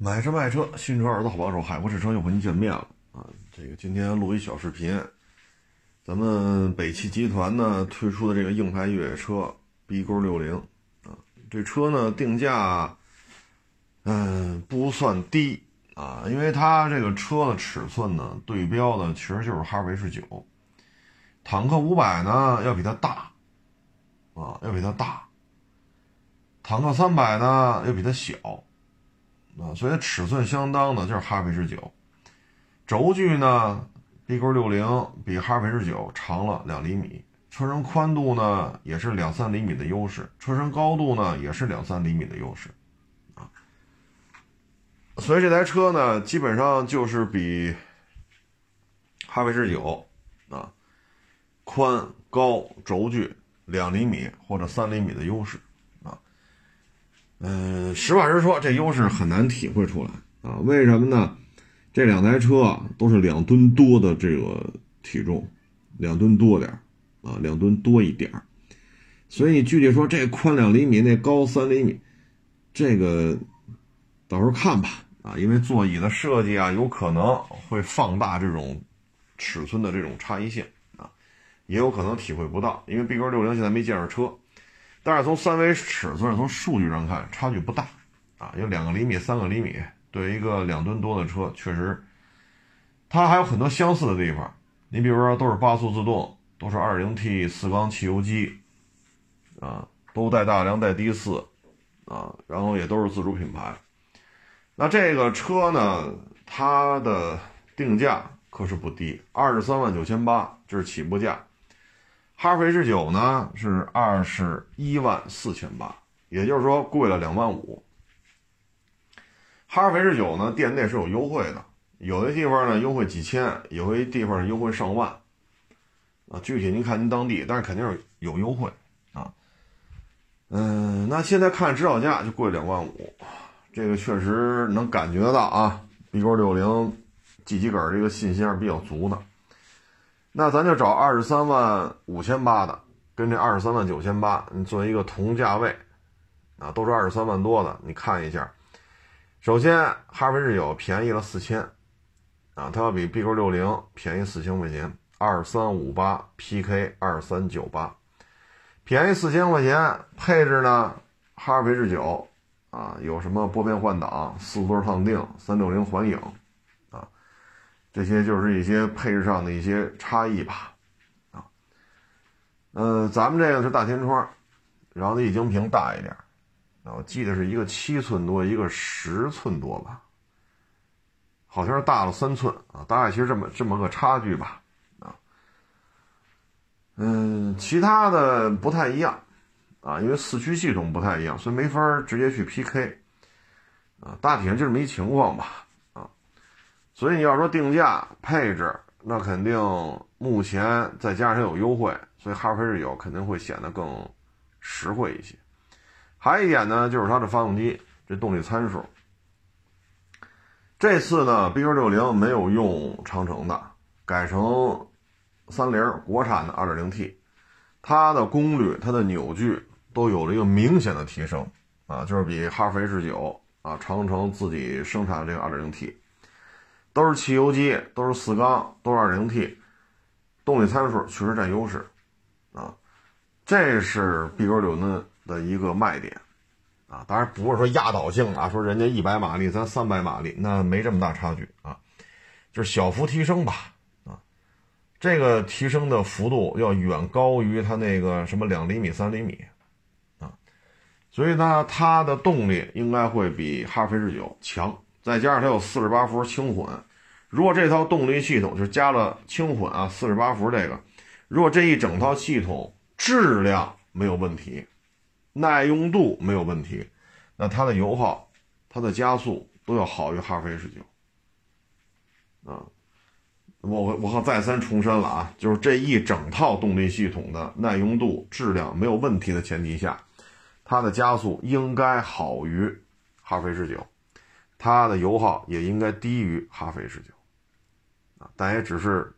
买车卖车，新车二手好帮手，海博试车又和您见面了啊！这个今天录一小视频，咱们北汽集团呢推出的这个硬派越野车 B 勾六零啊，这车呢定价嗯不算低啊，因为它这个车的尺寸呢对标的其实就是哈弗 H 九，坦克五百呢要比它大啊，要比它大，坦克三百呢要比它小。啊，所以尺寸相当的就是哈弗 H 九，轴距呢，B 勾六零比哈弗 H 九长了两厘米，车身宽度呢也是两三厘米的优势，车身高度呢也是两三厘米的优势，啊，所以这台车呢基本上就是比哈弗 H 九啊宽高轴距两厘米或者三厘米的优势。嗯，实话实说，这优势很难体会出来啊？为什么呢？这两台车都是两吨多的这个体重，两吨多点啊，两吨多一点所以具体说这宽两厘米，那高三厘米，这个到时候看吧啊，因为座椅的设计啊，有可能会放大这种尺寸的这种差异性啊，也有可能体会不到，因为 B 勾六零现在没见着车。但是从三维尺寸、从数据上看，差距不大，啊，有两个厘米、三个厘米，对于一个两吨多的车，确实，它还有很多相似的地方。你比如说，都是八速自动，都是 2.0T 四缸汽油机，啊，都带大梁、带低四，啊，然后也都是自主品牌。那这个车呢，它的定价可是不低，二十三万九千八，这是起步价。哈弗 H 九呢是二十一万四千八，也就是说贵了两万五。哈弗 H 九呢店内是有优惠的，有的地方呢优惠几千，有些地方优惠上万，啊，具体您看您当地，但是肯定是有优惠啊。嗯，那现在看指导价就贵两万五，这个确实能感觉到啊，B 勾六零 G 级杆这个信心还是比较足的。那咱就找二十三万五千八的，跟这二十三万九千八，你做一个同价位，啊，都是二十三万多的，你看一下。首先，哈弗 H 九便宜了四千，啊，它要比 B 勾六零便宜四千块钱，二三五八 PK 二三九八，便宜四千块钱。配置呢，哈弗 H 九啊，有什么拨片换挡、四座烫定、三六零环影。这些就是一些配置上的一些差异吧，啊，呃，咱们这个是大天窗，然后液晶屏大一点，啊，我记得是一个七寸多，一个十寸多吧，好像是大了三寸啊，大概其实这么这么个差距吧，啊，嗯，其他的不太一样，啊，因为四驱系统不太一样，所以没法直接去 PK，啊，大体上就这么一情况吧。所以你要说定价配置，那肯定目前再加上有优惠，所以哈弗 H 九肯定会显得更实惠一些。还有一点呢，就是它的发动机这动力参数。这次呢，B 勾六零没有用长城的，改成三菱国产的 2.0T，它的功率、它的扭矩都有了一个明显的提升啊，就是比哈弗 H 九啊，长城自己生产的这个 2.0T。都是汽油机，都是四缸，都是二零 T，动力参数确实占优势，啊，这是 B 勾六零的一个卖点，啊，当然不是说压倒性的，说人家一百马力，咱三百马力，那没这么大差距啊，就是小幅提升吧，啊，这个提升的幅度要远高于它那个什么两厘米、三厘米，啊，所以呢，它的动力应该会比哈弗 H 九强，再加上它有四十八伏轻混。如果这套动力系统就加了轻混啊，四十八伏这个，如果这一整套系统质量没有问题，耐用度没有问题，那它的油耗、它的加速都要好于哈弗 H 九。啊，我我我再三重申了啊，就是这一整套动力系统的耐用度、质量没有问题的前提下，它的加速应该好于哈弗 H 九，它的油耗也应该低于哈弗 H 九。但也只是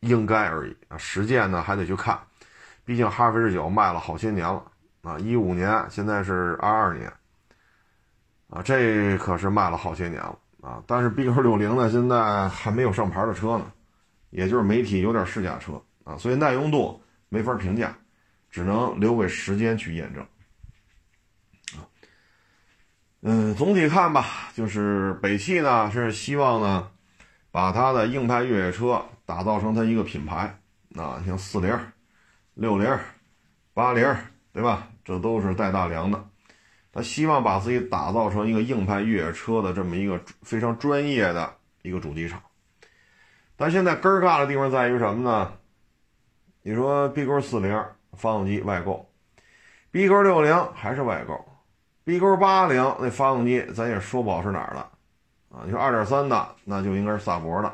应该而已啊，实践呢还得去看，毕竟哈弗 H 九卖了好些年了啊，一五年，现在是二二年，啊，这可是卖了好些年了啊。但是 BQ 六零呢，现在还没有上牌的车呢，也就是媒体有点试驾车啊，所以耐用度没法评价，只能留给时间去验证。啊，嗯，总体看吧，就是北汽呢是希望呢，把它的硬派越野车打造成它一个品牌啊，像四零、六零、八零。对吧？这都是带大梁的，他希望把自己打造成一个硬派越野车的这么一个非常专业的一个主机厂。但现在根儿尬的地方在于什么呢？你说 B 勾四零发动机外购，B 勾六零还是外购，B 勾八零那发动机咱也说不好是哪儿的啊？你说二点三的那就应该是萨博的，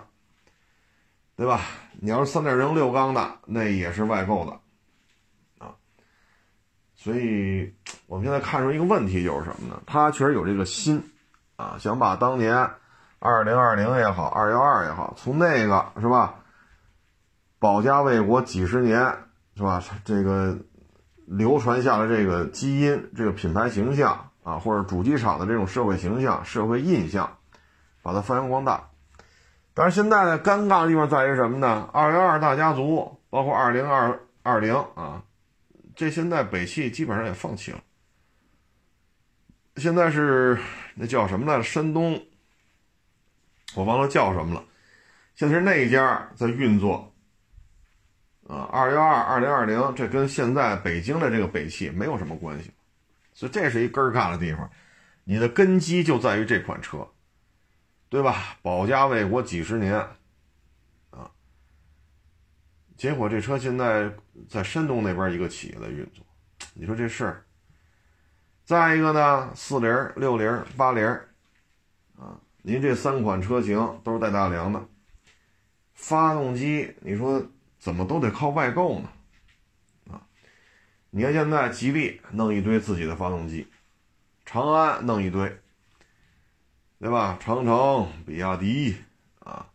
对吧？你要是三点零六缸的那也是外购的。啊所以，我们现在看出一个问题就是什么呢？他确实有这个心，啊，想把当年二零二零也好，二幺二也好，从那个是吧，保家卫国几十年是吧，这个流传下来这个基因、这个品牌形象啊，或者主机厂的这种社会形象、社会印象，把它发扬光大。但是现在呢，尴尬的地方在于什么呢？二幺二大家族，包括二零二二零啊。这现在北汽基本上也放弃了。现在是那叫什么来着？山东，我忘了叫什么了。现在是那一家在运作。啊，二幺二、二零二零，这跟现在北京的这个北汽没有什么关系。所以这是一根儿干的地方。你的根基就在于这款车，对吧？保家卫国几十年。啊结果这车现在在山东那边一个企业在运作，你说这事儿。再一个呢，四零、六零、八零，啊，您这三款车型都是带大梁的，发动机你说怎么都得靠外购呢？啊，你看现在吉利弄一堆自己的发动机，长安弄一堆，对吧？长城、比亚迪啊，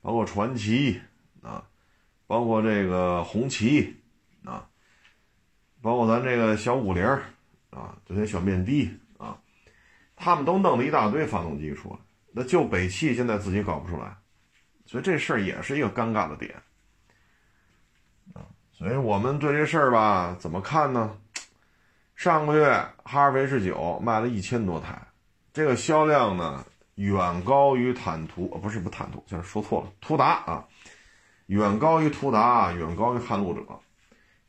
包括传祺啊。包括这个红旗啊，包括咱这个小五菱啊，这些小面的啊，他们都弄了一大堆发动机出来，那就北汽现在自己搞不出来，所以这事儿也是一个尴尬的点啊。所以我们对这事儿吧，怎么看呢？上个月哈弗 H 九卖了一千多台，这个销量呢远高于坦途，不是不坦途，就是说错了，途达啊。远高于途达，远高于撼路者。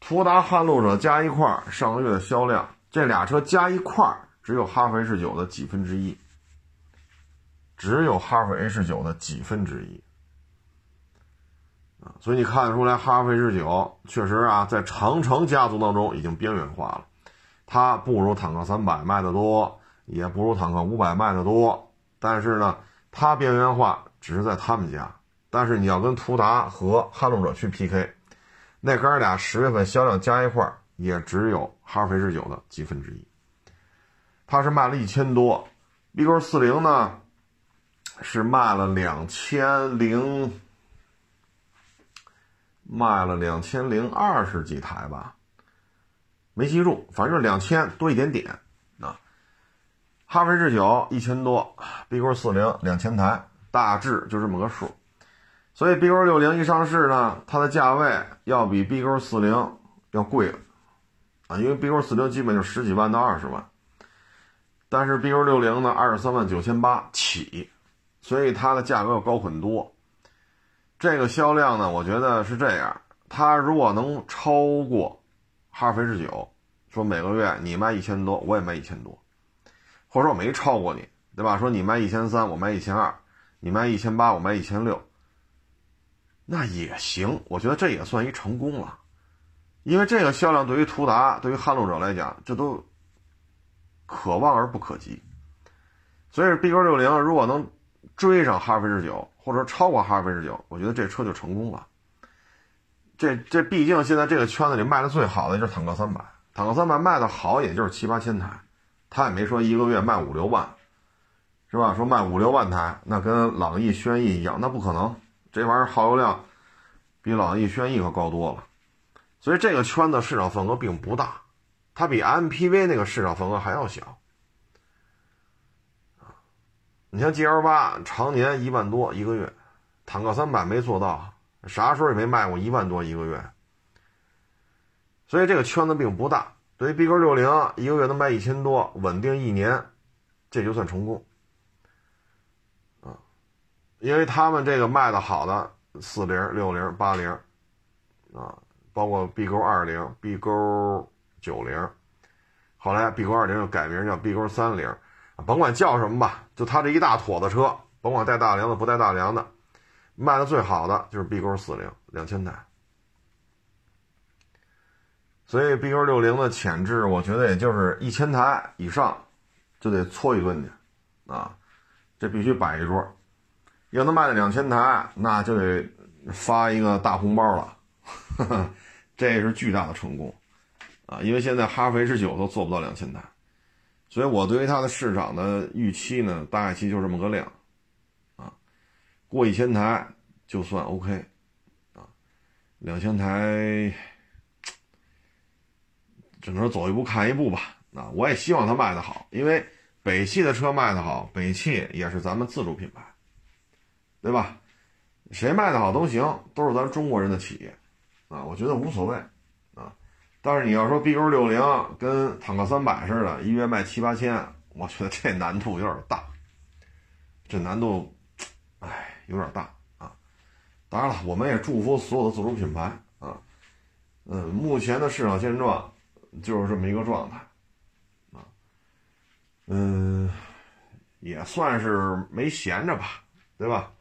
途达、撼路者加一块儿上个月的销量，这俩车加一块儿只有哈弗 H 九的几分之一，只有哈弗 H 九的几分之一。啊，所以你看得出来，哈弗 H 九确实啊，在长城家族当中已经边缘化了。它不如坦克三百卖的多，也不如坦克五百卖的多，但是呢，它边缘化只是在他们家。但是你要跟途达和撼路者去 PK，那哥俩十月份销量加一块也只有哈弗 H 九的几分之一。它是卖了一千多，B 勾四零呢是卖了两千零卖了两千零二十几台吧，没记住，反正两千多一点点。哈弗 H 九一千多，B 勾四零两千台，大致就这么个数。所以 B 勾六零一上市呢，它的价位要比 B 勾四零要贵啊，因为 B 勾四零基本就十几万到二十万，但是 B 勾六零呢二十三万九千八起，所以它的价格要高很多。这个销量呢，我觉得是这样，它如果能超过哈弗 H 九，说每个月你卖一千多，我也卖一千多，或者说我没超过你，对吧？说你卖一千三，我卖一千二，你卖一千八，我卖一千六。那也行，我觉得这也算一成功了，因为这个销量对于途达、对于撼路者来讲，这都可望而不可及。所以 B 勾六零如果能追上哈弗 H 九，或者超过哈弗 H 九，我觉得这车就成功了。这这毕竟现在这个圈子里卖的最好的就是坦克三百，坦克三百卖的好也就是七八千台，他也没说一个月卖五六万，是吧？说卖五六万台，那跟朗逸、轩逸一样，那不可能。这玩意儿耗油量比朗逸、轩逸可高多了，所以这个圈子市场份额并不大，它比 MPV 那个市场份额还要小你像 G L 八常年一万多一个月，坦克三百没做到，啥时候也没卖过一万多一个月，所以这个圈子并不大。对于 B 勾六零一个月能卖一千多，稳定一年，这就算成功啊，因为他们这个卖的好的四零、六零、八零啊，包括 B 勾二零、B 勾九零，后来 B 勾二零又改名叫 B 勾三零。甭管叫什么吧，就他这一大坨子车，甭管带大梁的不带大梁的，卖的最好的就是 B 勾四零两千台。所以，BQ 六零的潜质，我觉得也就是一千台以上就得搓一顿去啊，这必须摆一桌。要能卖到两千台，那就得发一个大红包了，这是巨大的成功啊！因为现在哈弗 H 九都做不到两千台。所以我对于它的市场的预期呢，大概期就这么个量，啊，过一千台就算 OK，啊，两千台，只能走一步看一步吧。啊，我也希望它卖得好，因为北汽的车卖得好，北汽也是咱们自主品牌，对吧？谁卖得好都行，都是咱中国人的企业，啊，我觉得无所谓。啊但是你要说 B 勾六零跟坦克三百似的，一月卖七八千，我觉得这难度有点大，这难度，哎，有点大啊。当然了，我们也祝福所有的自主品牌啊。嗯，目前的市场现状就是这么一个状态啊。嗯，也算是没闲着吧，对吧？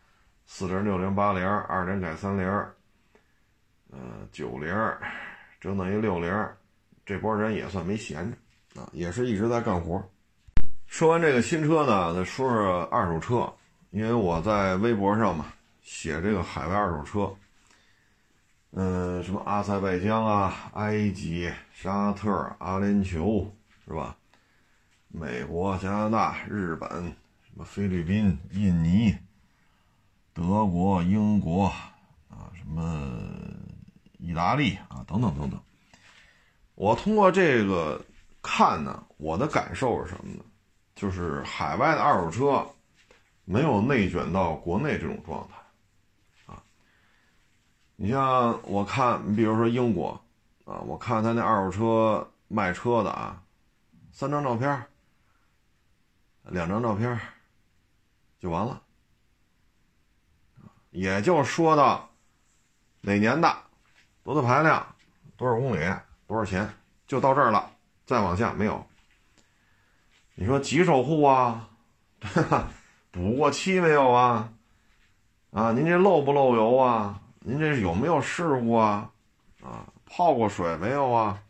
四零、六零、八零、二零改三零，嗯，九零。整等于六零，这波人也算没闲着啊，也是一直在干活。说完这个新车呢，再说说二手车，因为我在微博上嘛写这个海外二手车，嗯，什么阿塞拜疆啊、埃及、沙特、阿联酋是吧？美国、加拿大、日本、什么菲律宾、印尼、德国、英国啊，什么。意大利啊，等等等等。我通过这个看呢，我的感受是什么呢？就是海外的二手车没有内卷到国内这种状态。你像我看，你比如说英国啊，我看他那二手车卖车的啊，三张照片，两张照片就完了，也就说到哪年的。多大排量，多少公里，多少钱，就到这儿了，再往下没有。你说急售户啊，补过漆没有啊？啊，您这漏不漏油啊？您这有没有事故啊？啊，泡过水没有啊？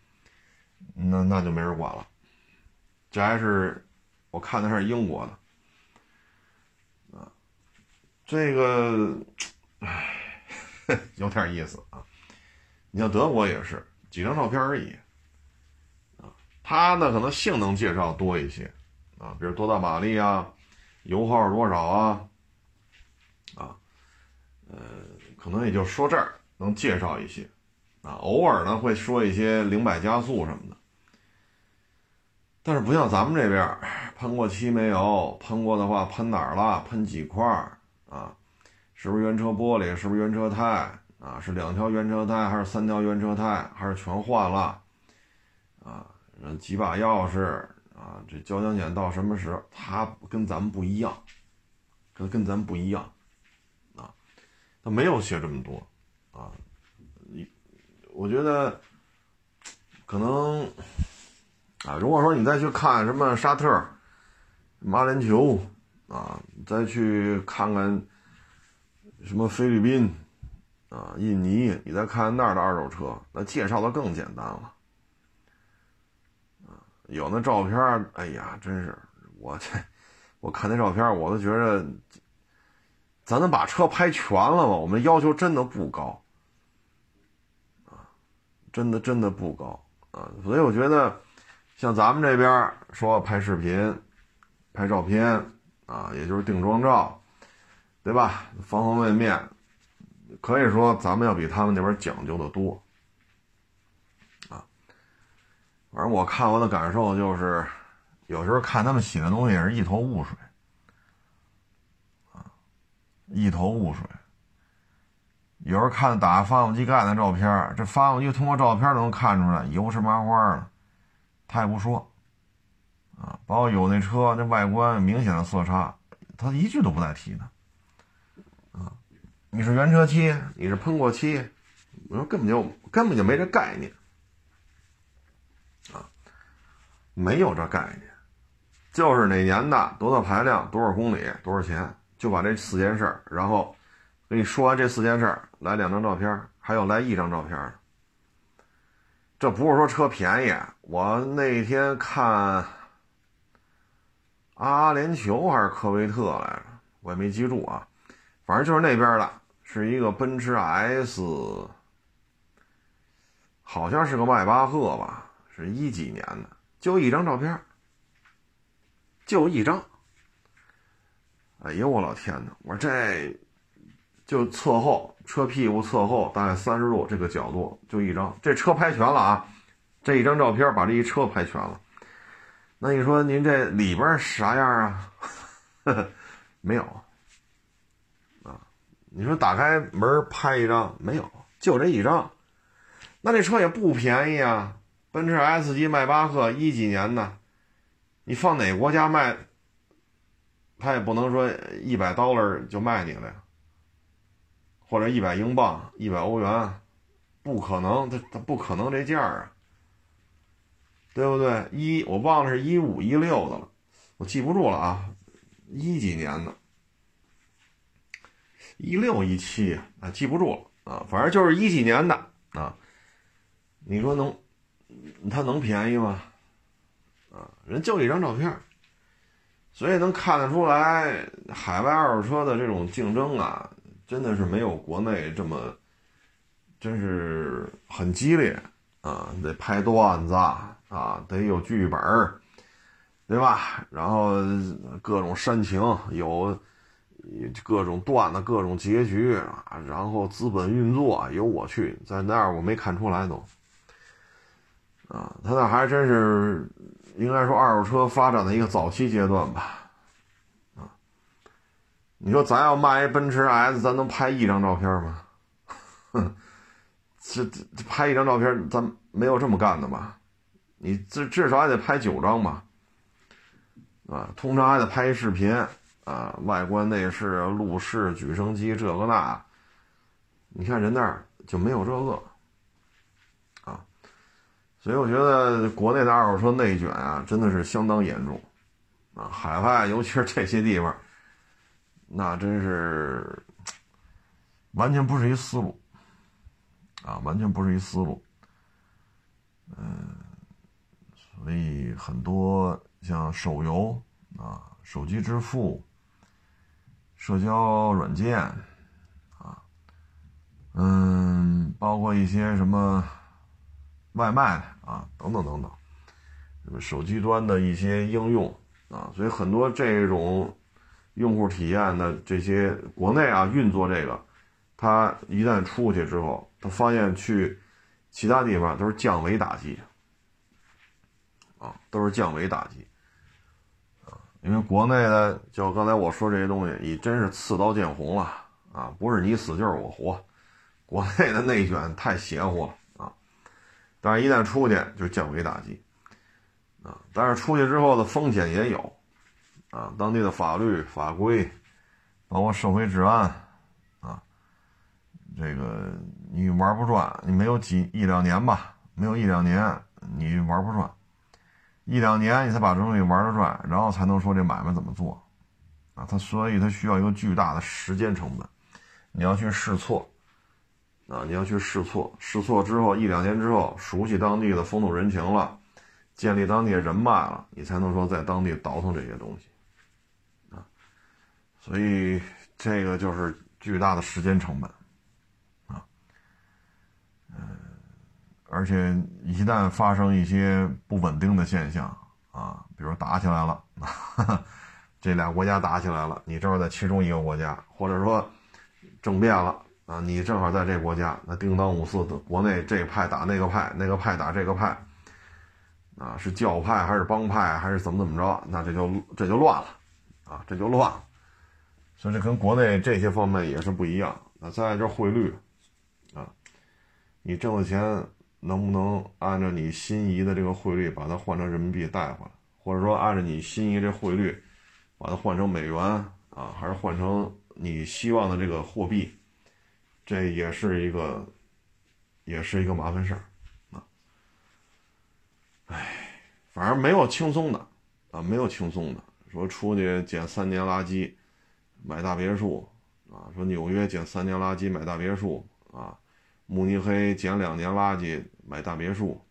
那那就没人管了。这还是我看的是英国的，啊，这个，唉，有点意思啊。你像德国也是几张照片而已，啊，它呢可能性能介绍多一些，啊，比如多大马力啊，油耗多少啊，啊，呃，可能也就说这儿能介绍一些，啊，偶尔呢会说一些零百加速什么的，但是不像咱们这边喷过漆没有，喷过的话喷哪儿了，喷几块儿啊，是不是原车玻璃，是不是原车胎？啊，是两条原车胎还是三条原车胎，还是全换了？啊，几把钥匙啊？这交强险到什么时候？它跟咱们不一样，跟跟咱们不一样，他没有写这么多啊。你，我觉得可能啊，如果说你再去看什么沙特、马联酋啊，再去看看什么菲律宾。啊，印尼，你再看那儿的二手车，那介绍的更简单了。啊，有那照片，哎呀，真是我这，我看那照片，我都觉得，咱能把车拍全了吗？我们要求真的不高，啊，真的真的不高啊。所以我觉得，像咱们这边说拍视频、拍照片啊，也就是定妆照，对吧？方方面面。可以说，咱们要比他们那边讲究的多，啊，反正我看完的感受就是，有时候看他们写的东西也是一头雾水，一头雾水。有人看打发动机盖的照片，这发动机通过照片都能看出来油是麻花的，他也不说。啊，包括有那车那外观明显的色差，他一句都不带提的。啊，你是原车漆，你是喷过漆，我说根本就根本就没这概念。啊，没有这概念，就是哪年的，多大排量，多少公里，多少钱，就把这四件事儿，然后跟你说完这四件事儿，来两张照片，还有来一张照片。这不是说车便宜，我那天看。阿联酋还是科威特来着，我也没记住啊，反正就是那边的，是一个奔驰 S，好像是个迈巴赫吧，是一几年的，就一张照片，就一张。哎呦我老天哪！我这就侧后车屁股侧后大概三十度这个角度就一张，这车拍全了啊，这一张照片把这一车拍全了。那你说您这里边啥样啊？没有啊？你说打开门拍一张没有？就这一张。那这车也不便宜啊！奔驰 S 级迈巴赫一几年的，你放哪个国家卖，他也不能说一百 dollar 就卖你了呀，或者一百英镑、一百欧元，不可能，他他不可能这价啊！对不对？一我忘了是一五一六的了，我记不住了啊，一几年的，一六一七啊，记不住了啊，反正就是一几年的啊。你说能，他能便宜吗？啊，人就一张照片，所以能看得出来，海外二手车的这种竞争啊，真的是没有国内这么，真是很激烈啊，得拍段子。啊，得有剧本对吧？然后各种煽情，有各种段子，各种结局啊。然后资本运作，有我去在那儿，我没看出来都。啊，他那还真是应该说二手车发展的一个早期阶段吧。啊，你说咱要卖一奔驰 S，咱能拍一张照片吗？哼，这这拍一张照片，咱没有这么干的吧？你至至少也得拍九张吧，啊，通常还得拍一视频啊，外观内饰、路试、举升机这个那，你看人那儿就没有这个，所以我觉得国内的二手车内卷啊，真的是相当严重，啊，海外尤其是这些地方，那真是完全不是一思路，啊，完全不是一思路，嗯。所以很多像手游啊、手机支付、社交软件啊，嗯，包括一些什么外卖啊等等等等，什么手机端的一些应用啊，所以很多这种用户体验的这些国内啊运作这个，他一旦出去之后，他发现去其他地方都是降维打击。啊，都是降维打击，啊，因为国内的，就刚才我说这些东西，已真是刺刀见红了啊，不是你死就是我活，国内的内卷太邪乎了，但是一旦出去就降维打击，啊，但是出去之后的风险也有，啊，当地的法律法规，包括社会治安，啊，这个你玩不转，你没有几一两年吧，没有一两年你玩不转。一两年你才把这东西玩得转，然后才能说这买卖怎么做，啊，它所以它需要一个巨大的时间成本，你要去试错，啊，你要去试错，试错之后一两年之后熟悉当地的风土人情了，建立当地的人脉了，你才能说在当地倒腾这些东西，啊，所以这个就是巨大的时间成本，啊，嗯。而且一旦发生一些不稳定的现象啊，比如打起来了，这俩国家打起来了，你正好在其中一个国家，或者说政变了啊，你正好在这国家，那叮当五四的国内这派打那个派，那个派打这个派，啊，是教派还是帮派还是怎么怎么着，那这就这就乱了啊，这就乱了。所以这跟国内这些方面也是不一样。那再就是汇率，啊，你挣的钱能不能按照你心仪的这个汇率把它换成人民币带回来，或者说按照你心仪这汇率把它换成美元啊，还是换成你希望的这个货币，这也是一个，也是一个麻烦事儿啊。哎，反正没有轻松的啊，没有轻松的，说出去捡三年垃圾，买大别墅。啊，说纽约捡三年垃圾买大别墅啊，慕尼黑捡两年垃圾买大别墅，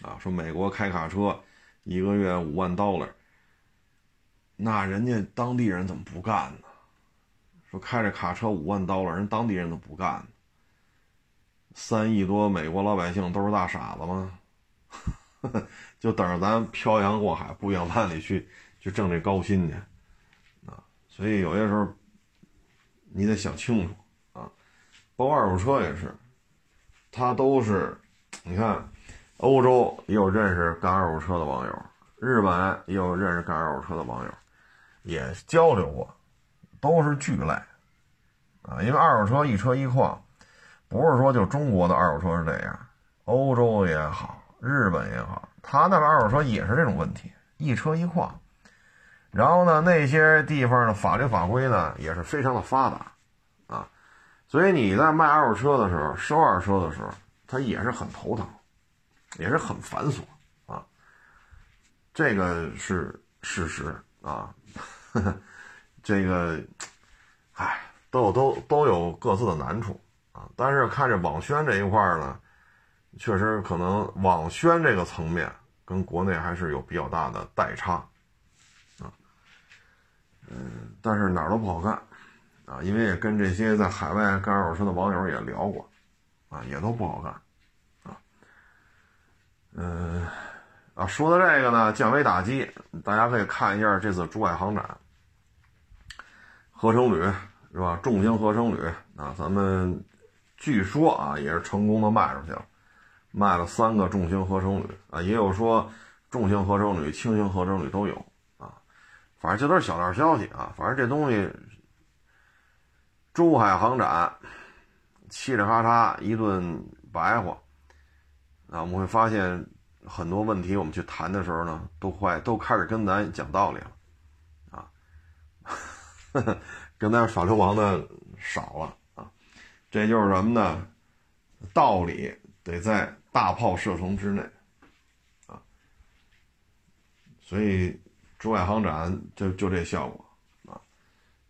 啊，说美国开卡车一个月五万 dollar，，那人家当地人怎么不干呢？说开着卡车五万刀了，人当地人都不干，三亿多美国老百姓都是大傻子吗？就等着咱漂洋过海、不远万里去去挣这高薪去啊？所以有些时候。你得想清楚啊，包括二手车也是，他都是，你看，欧洲也有认识干二手车的网友，日本也有认识干二手车的网友，也交流过，都是巨赖啊，因为二手车一车一况，不是说就中国的二手车是这样，欧洲也好，日本也好，他那个二手车也是这种问题，一车一况。然后呢，那些地方的法律法规呢也是非常的发达，啊，所以你在卖二手车的时候，收二手车的时候，它也是很头疼，也是很繁琐啊，这个是事实啊，这个，唉，都有都都有各自的难处啊，但是看这网宣这一块呢，确实可能网宣这个层面跟国内还是有比较大的代差啊。嗯，但是哪儿都不好干，啊，因为也跟这些在海外干二手车的网友也聊过，啊，也都不好干，啊，嗯，啊，说到这个呢，降维打击，大家可以看一下这次珠海航展，合成铝是吧？重型合成铝啊，咱们据说啊也是成功的卖出去了，卖了三个重型合成铝啊，也有说重型合成铝、轻型合成铝都有啊。反正这都是小道消息啊！反正这东西，珠海航展，嘁哩喀嚓一顿白话啊！我们会发现很多问题，我们去谈的时候呢，都快都开始跟咱讲道理了，跟咱耍流氓的少了啊！这就是什么呢？道理得在大炮射程之内啊！所以。珠海航展就就这效果啊，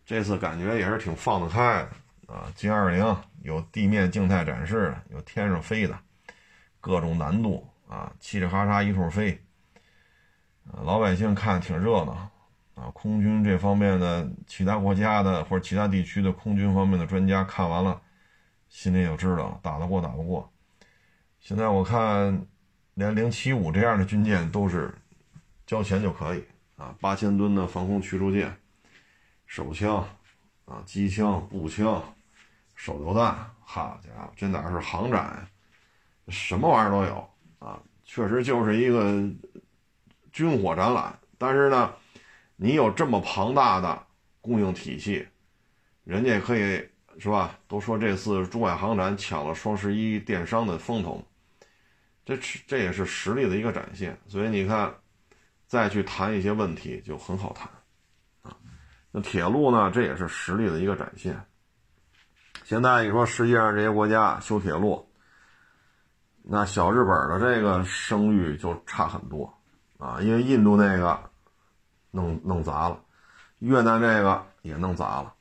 这次感觉也是挺放得开的啊。G 二零有地面静态展示，有天上飞的，各种难度啊，嘁哩喀嚓一通飞，老百姓看挺热闹啊。空军这方面的其他国家的或者其他地区的空军方面的专家看完了，心里就知道打得过打不过。现在我看连零七五这样的军舰都是交钱就可以。啊，八千吨的防空驱逐舰，手枪，啊，机枪、步枪、手榴弹，好家伙，这哪是航展，什么玩意儿都有啊！确实就是一个军火展览。但是呢，你有这么庞大的供应体系，人家可以是吧？都说这次珠海航展抢了双十一电商的风头，这这也是实力的一个展现。所以你看。再去谈一些问题就很好谈，啊，那铁路呢？这也是实力的一个展现。现在你说世界上这些国家修铁路，那小日本的这个声誉就差很多，啊，因为印度那个弄弄砸了，越南这个也弄砸了，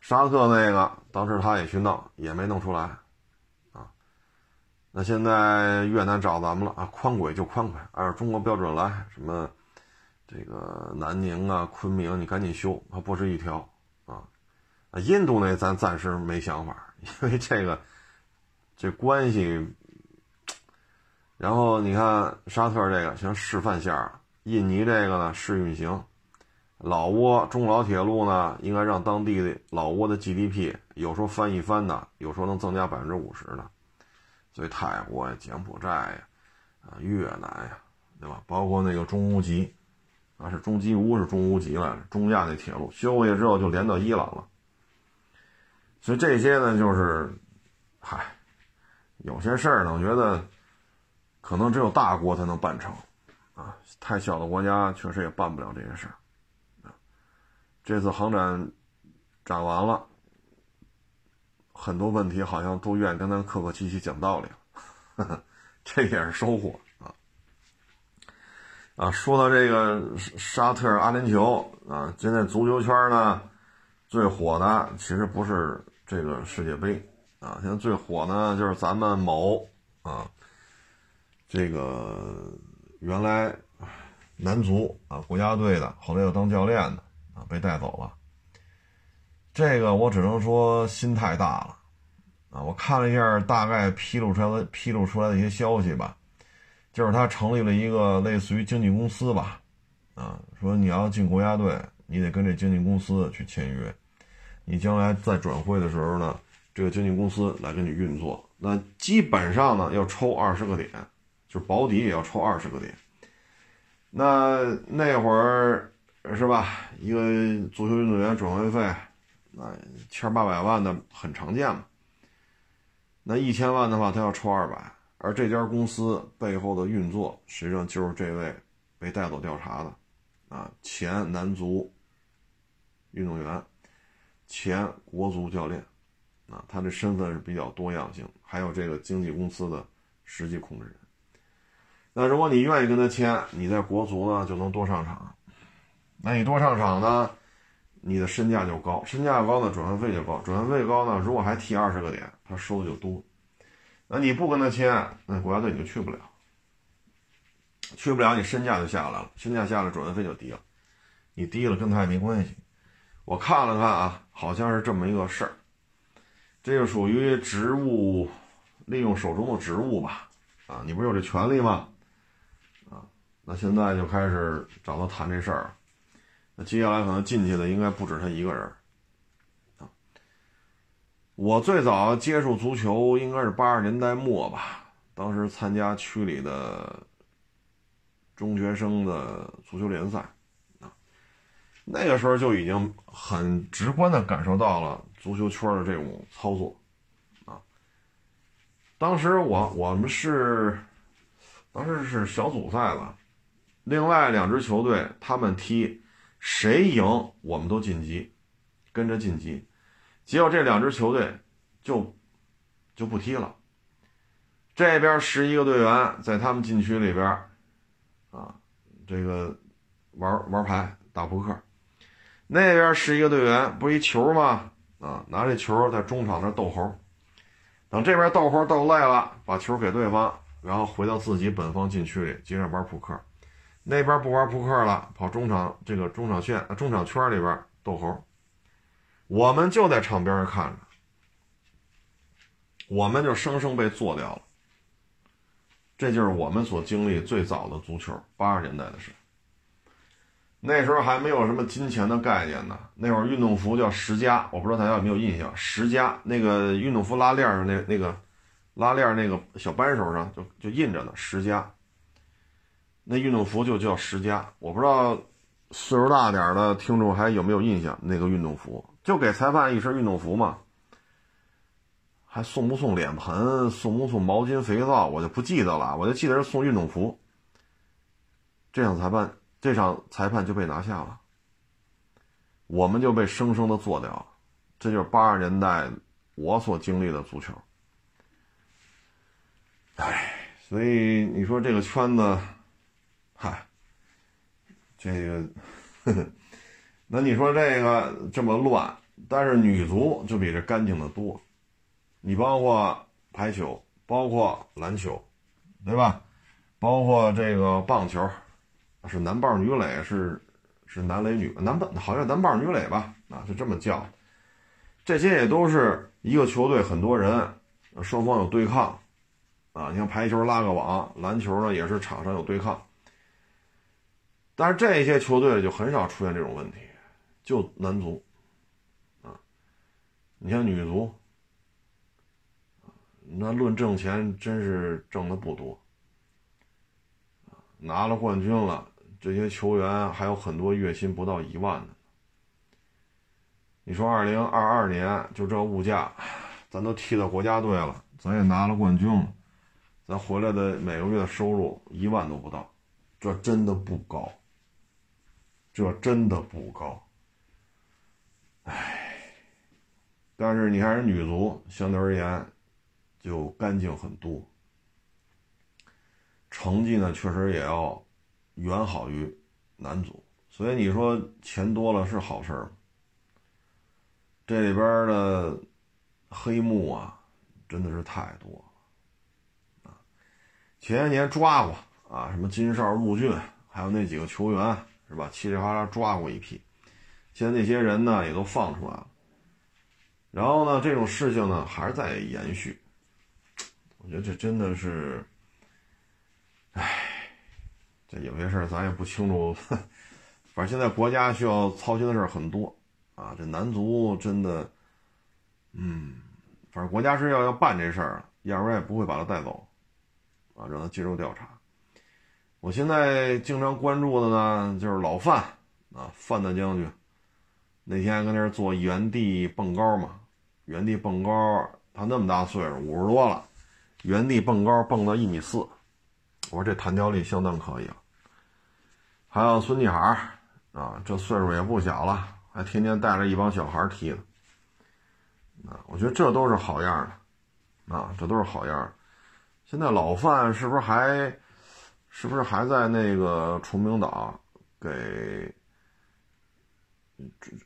沙特那个当时他也去弄，也没弄出来。啊那现在越南找咱们了啊，宽轨就宽轨，按照中国标准来，什么这个南宁啊、昆明，你赶紧修，它不是一条啊。印度那咱暂时没想法，因为这个这关系。然后你看沙特这个先示范下，印尼这个呢试运行，老挝中老铁路呢应该让当地的老挝的 GDP 有时候翻一翻的，有时候能增加百分之五十的。所以泰国呀、柬埔寨呀、啊越南呀，对吧？包括那个中乌吉，啊，是中吉乌是中乌吉了，中亚那铁路修过去之后就连到伊朗了。所以这些呢，就是，嗨，有些事儿呢，我觉得可能只有大国才能办成，啊，太小的国家确实也办不了这些事儿。啊，这次航展展完了，很多问题好像都愿意跟咱客客气气讲道理了，这也是收获啊。啊，说到这个沙特阿联酋啊，现在足球圈呢最火的其实不是。这个世界杯啊，现在最火呢就是咱们某啊，这个原来男足啊国家队的，后来又当教练的啊，被带走了。这个我只能说心太大了啊！我看了一下大概披露出来披露出来的一些消息吧，就是他成立了一个类似于经纪公司吧，啊，说你要进国家队，你得跟这经纪公司去签约。你将来在转会的时候呢，这个经纪公司来给你运作，那基本上呢要抽二十个点，就是保底也要抽二十个点。那那会儿是吧？一个足球运动员转会费，那千八百万的很常见嘛。那一千万的话，他要抽二百，而这家公司背后的运作，实际上就是这位被带走调查的啊前男足运动员。前国足教练，啊，他的身份是比较多样性，还有这个经纪公司的实际控制人。那如果你愿意跟他签，你在国足呢就能多上场。那你多上场呢，你的身价就高，身价高呢，转会费就高，转会费高呢，如果还提二十个点，他收的就多。那你不跟他签，那国家队你就去不了，去不了，你身价就下来了，身价下来，转会费就低了，你低了跟他也没关系。我看了看啊，好像是这么一个事儿，这就属于职务利用手中的职务吧？啊，你不是有这权利吗？那现在就开始找他谈这事儿，那接下来可能进去的应该不止他一个人。啊，我最早接触足球应该是八十年代末吧，当时参加区里的中学生的足球联赛。啊那个时候就已经很直观的感受到了足球圈的这种操作，啊，当时我我们是，当时是小组赛吧，另外两支球队他们踢，谁赢我们都晋级，跟着晋级，结果这两支球队就就不踢了，这边十一个队员在他们禁区里边，啊，这个玩玩牌打扑克。那边十一个队员不是一球吗？啊，拿这球在中场那逗猴，等这边逗猴逗累了，把球给对方，然后回到自己本方禁区里接着玩扑克。那边不玩扑克了，跑中场这个中场线、中场圈里边逗猴。我们就在场边上看着，我们就生生被做掉了。这就是我们所经历最早的足球，八十年代的事。那时候还没有什么金钱的概念呢。那会儿运动服叫十佳，我不知道大家有没有印象。十佳那个运动服拉链儿那那个拉链儿那个小扳手上就就印着呢，十佳。那运动服就叫十佳。我不知道岁数大点的听众还有没有印象？那个运动服就给裁判一身运动服嘛，还送不送脸盆，送不送毛巾、肥皂，我就不记得了。我就记得是送运动服。这场裁判。这场裁判就被拿下了，我们就被生生的做掉了。这就是八十年代我所经历的足球。唉，所以你说这个圈子，嗨，这个，呵呵，那你说这个这么乱，但是女足就比这干净的多。你包括排球，包括篮球，对吧？包括这个棒球。是男棒女垒，是是男垒女男棒，好像男棒女垒吧？啊，就这么叫。这些也都是一个球队，很多人，双方有对抗，啊，你像排球拉个网，篮球呢也是场上有对抗。但是这些球队就很少出现这种问题，就男足，啊，你像女足，那论挣钱真是挣的不多，拿了冠军了。这些球员还有很多月薪不到一万的。你说二零二二年就这物价，咱都踢到国家队了，咱也拿了冠军了，咱回来的每个月的收入一万都不到，这真的不高，这真的不高。唉，但是你看人女足相对而言就干净很多，成绩呢确实也要。远好于男足，所以你说钱多了是好事儿？这里边的黑幕啊，真的是太多了啊！前些年抓过啊，什么金哨、陆俊，还有那几个球员是吧？稀里哗啦抓过一批，现在那些人呢也都放出来了。然后呢，这种事情呢还是在延续，我觉得这真的是，唉。这有些事儿咱也不清楚，反正现在国家需要操心的事儿很多啊。这男足真的，嗯，反正国家是要要办这事儿，要不然也不会把他带走，啊，让他接受调查。我现在经常关注的呢，就是老范啊，范大将军，那天跟那儿做原地蹦高嘛，原地蹦高，他那么大岁数，五十多了，原地蹦高蹦到一米四。我说这弹跳力相当可以了，还有孙继海啊，这岁数也不小了，还天天带着一帮小孩踢呢。啊，我觉得这都是好样的，啊，这都是好样的。现在老范是不是还，是不是还在那个崇明岛给，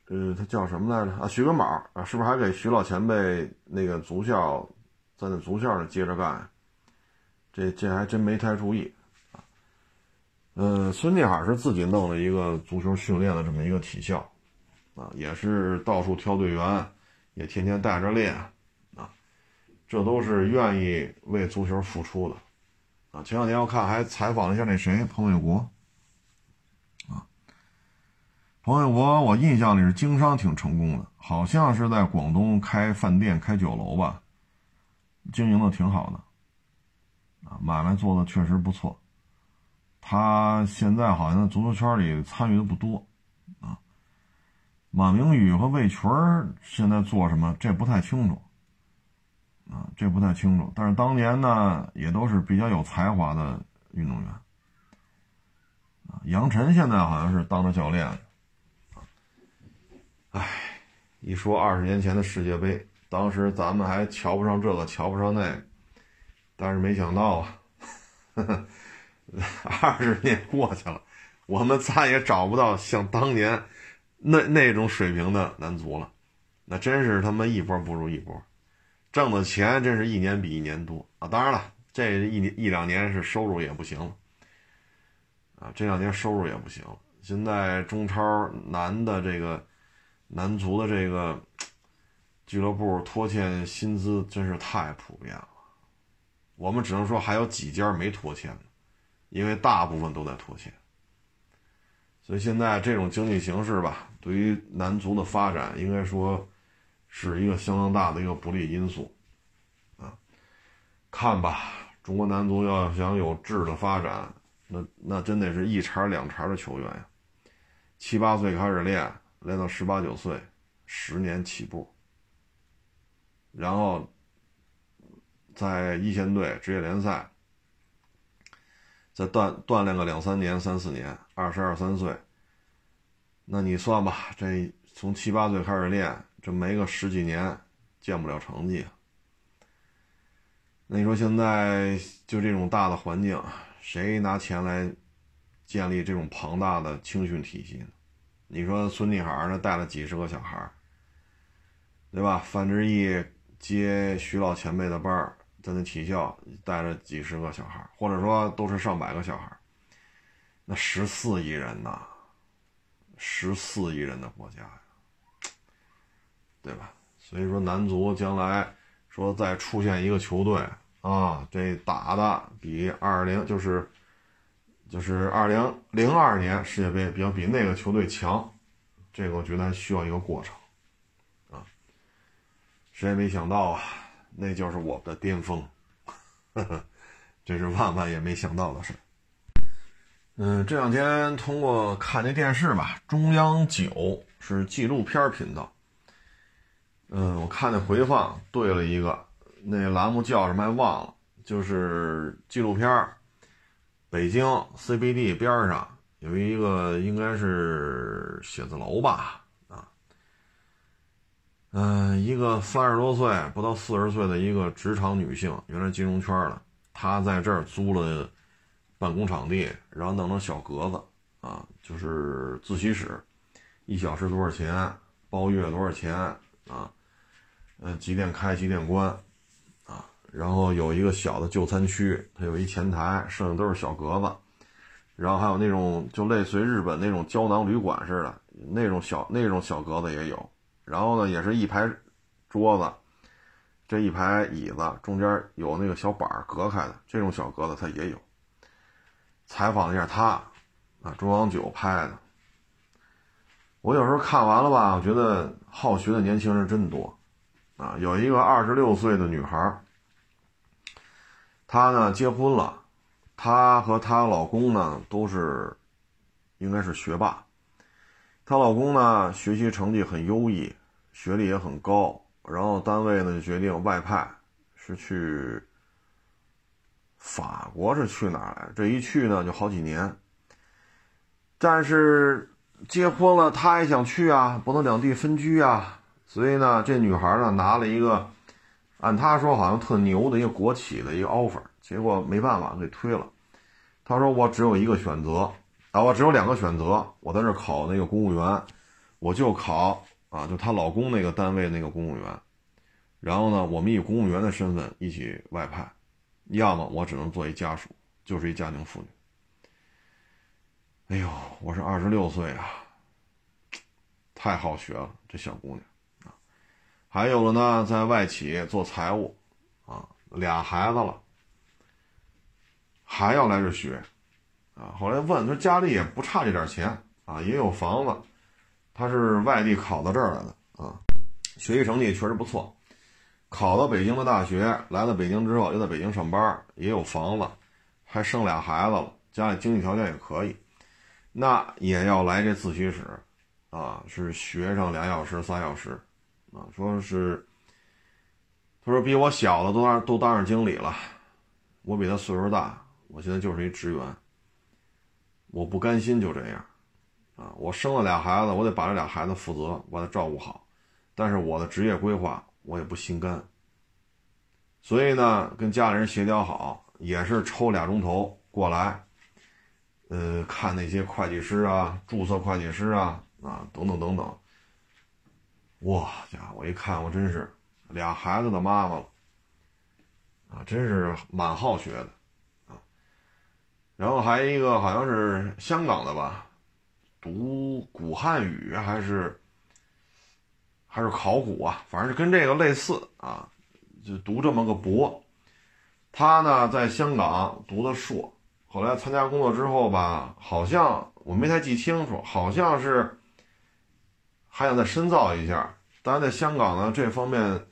呃，他叫什么来着？啊，徐根宝啊，是不是还给徐老前辈那个足校，在那足校里接着干？这这还真没太注意啊，呃，孙继海是自己弄了一个足球训练的这么一个体校，啊，也是到处挑队员，也天天带着练，啊，这都是愿意为足球付出的，啊，前两天我看还采访了一下那谁彭伟国，啊，彭伟国我印象里是经商挺成功的，好像是在广东开饭店开酒楼吧，经营的挺好的。啊，买卖做的确实不错。他现在好像足球圈里参与的不多，啊，马明宇和魏群现在做什么，这不太清楚，啊，这不太清楚。但是当年呢，也都是比较有才华的运动员。啊，杨晨现在好像是当着教练。唉，一说二十年前的世界杯，当时咱们还瞧不上这个，瞧不上那。个。但是没想到啊，二十年过去了，我们再也找不到像当年那那种水平的男足了。那真是他妈一波不如一波，挣的钱真是一年比一年多啊！当然了，这一年一两年是收入也不行了啊，这两年收入也不行了。现在中超男的这个男足的这个俱乐部拖欠薪资真是太普遍了。我们只能说还有几家没拖欠，因为大部分都在拖欠。所以现在这种经济形势吧，对于男足的发展，应该说是一个相当大的一个不利因素。啊，看吧，中国男足要想有质的发展，那那真得是一茬两茬的球员呀，七八岁开始练，练到十八九岁，十年起步，然后。在一线队、职业联赛，再锻锻炼个两三年、三四年，二十二三岁，那你算吧，这从七八岁开始练，这没个十几年，见不了成绩。那你说现在就这种大的环境，谁拿钱来建立这种庞大的青训体系呢？你说孙继海那带了几十个小孩对吧？范志毅接徐老前辈的班。在那体校带着几十个小孩，或者说都是上百个小孩，那十四亿人呐，十四亿人的国家，对吧？所以说男足将来说再出现一个球队啊，这打的比二零就是就是二零零二年世界杯比较比那个球队强，这个我觉得还需要一个过程啊，谁也没想到啊。那就是我们的巅峰，这是万万也没想到的事。嗯，这两天通过看那电视吧，中央九是纪录片频道。嗯，我看那回放对了一个，那栏目叫什么还忘了，就是纪录片北京 CBD 边上有一个应该是写字楼吧，啊，嗯，一个三十多岁不到四十岁的一个职场女性，原来金融圈的，她在这儿租了。办公场地，然后弄成小格子啊，就是自习室，一小时多少钱？包月多少钱？啊，嗯，几点开几点关？啊，然后有一个小的就餐区，它有一前台，剩下都是小格子，然后还有那种就类似于日本那种胶囊旅馆似的那种小那种小格子也有，然后呢，也是一排桌子，这一排椅子中间有那个小板隔开的这种小格子它也有。采访了一下他，啊，中央九拍的。我有时候看完了吧，我觉得好学的年轻人真多，啊，有一个二十六岁的女孩，她呢结婚了，她和她老公呢都是，应该是学霸，她老公呢学习成绩很优异，学历也很高，然后单位呢就决定外派，是去。法国是去哪儿来？这一去呢就好几年。但是结婚了，她也想去啊，不能两地分居啊。所以呢，这女孩呢拿了一个，按她说好像特牛的一个国企的一个 offer，结果没办法给推了。她说我只有一个选择啊，我只有两个选择，我在这考那个公务员，我就考啊，就她老公那个单位那个公务员。然后呢，我们以公务员的身份一起外派。要么我只能做一家属，就是一家庭妇女。哎呦，我是二十六岁啊，太好学了，这小姑娘。还有了呢，在外企做财务，啊，俩孩子了，还要来这学，啊。后来问他家里也不差这点钱啊，也有房子，他是外地考到这儿来的啊，学习成绩确实不错。考到北京的大学，来到北京之后又在北京上班，也有房子，还生俩孩子了，家里经济条件也可以，那也要来这自习室，啊，是学上俩小时、仨小时，啊，说是，他说比我小的都当都当上经理了，我比他岁数大，我现在就是一职员，我不甘心就这样，啊，我生了俩孩子，我得把这俩孩子负责，把他照顾好，但是我的职业规划。我也不心甘，所以呢，跟家里人协调好，也是抽俩钟头过来，呃，看那些会计师啊、注册会计师啊啊等等等等。哇家伙，我一看，我真是俩孩子的妈妈了，啊，真是蛮好学的，啊。然后还一个好像是香港的吧，读古汉语还是。还是考古啊，反正是跟这个类似啊，就读这么个博。他呢在香港读的硕，后来参加工作之后吧，好像我没太记清楚，好像是还想再深造一下。但是在香港呢这方面，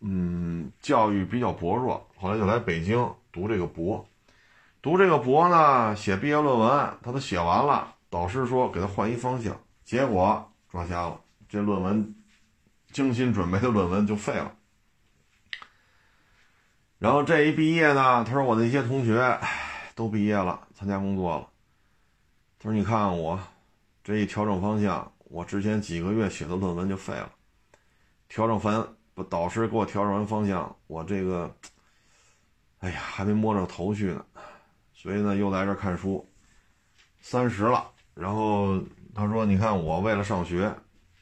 嗯，教育比较薄弱，后来就来北京读这个博。读这个博呢，写毕业论文，他都写完了，导师说给他换一方向，结果抓瞎了，这论文。精心准备的论文就废了，然后这一毕业呢，他说我那些同学都毕业了，参加工作了。他说你看我这一调整方向，我之前几个月写的论文就废了。调整完，不导师给我调整完方向，我这个，哎呀，还没摸着头绪呢。所以呢，又来这看书。三十了，然后他说你看我为了上学。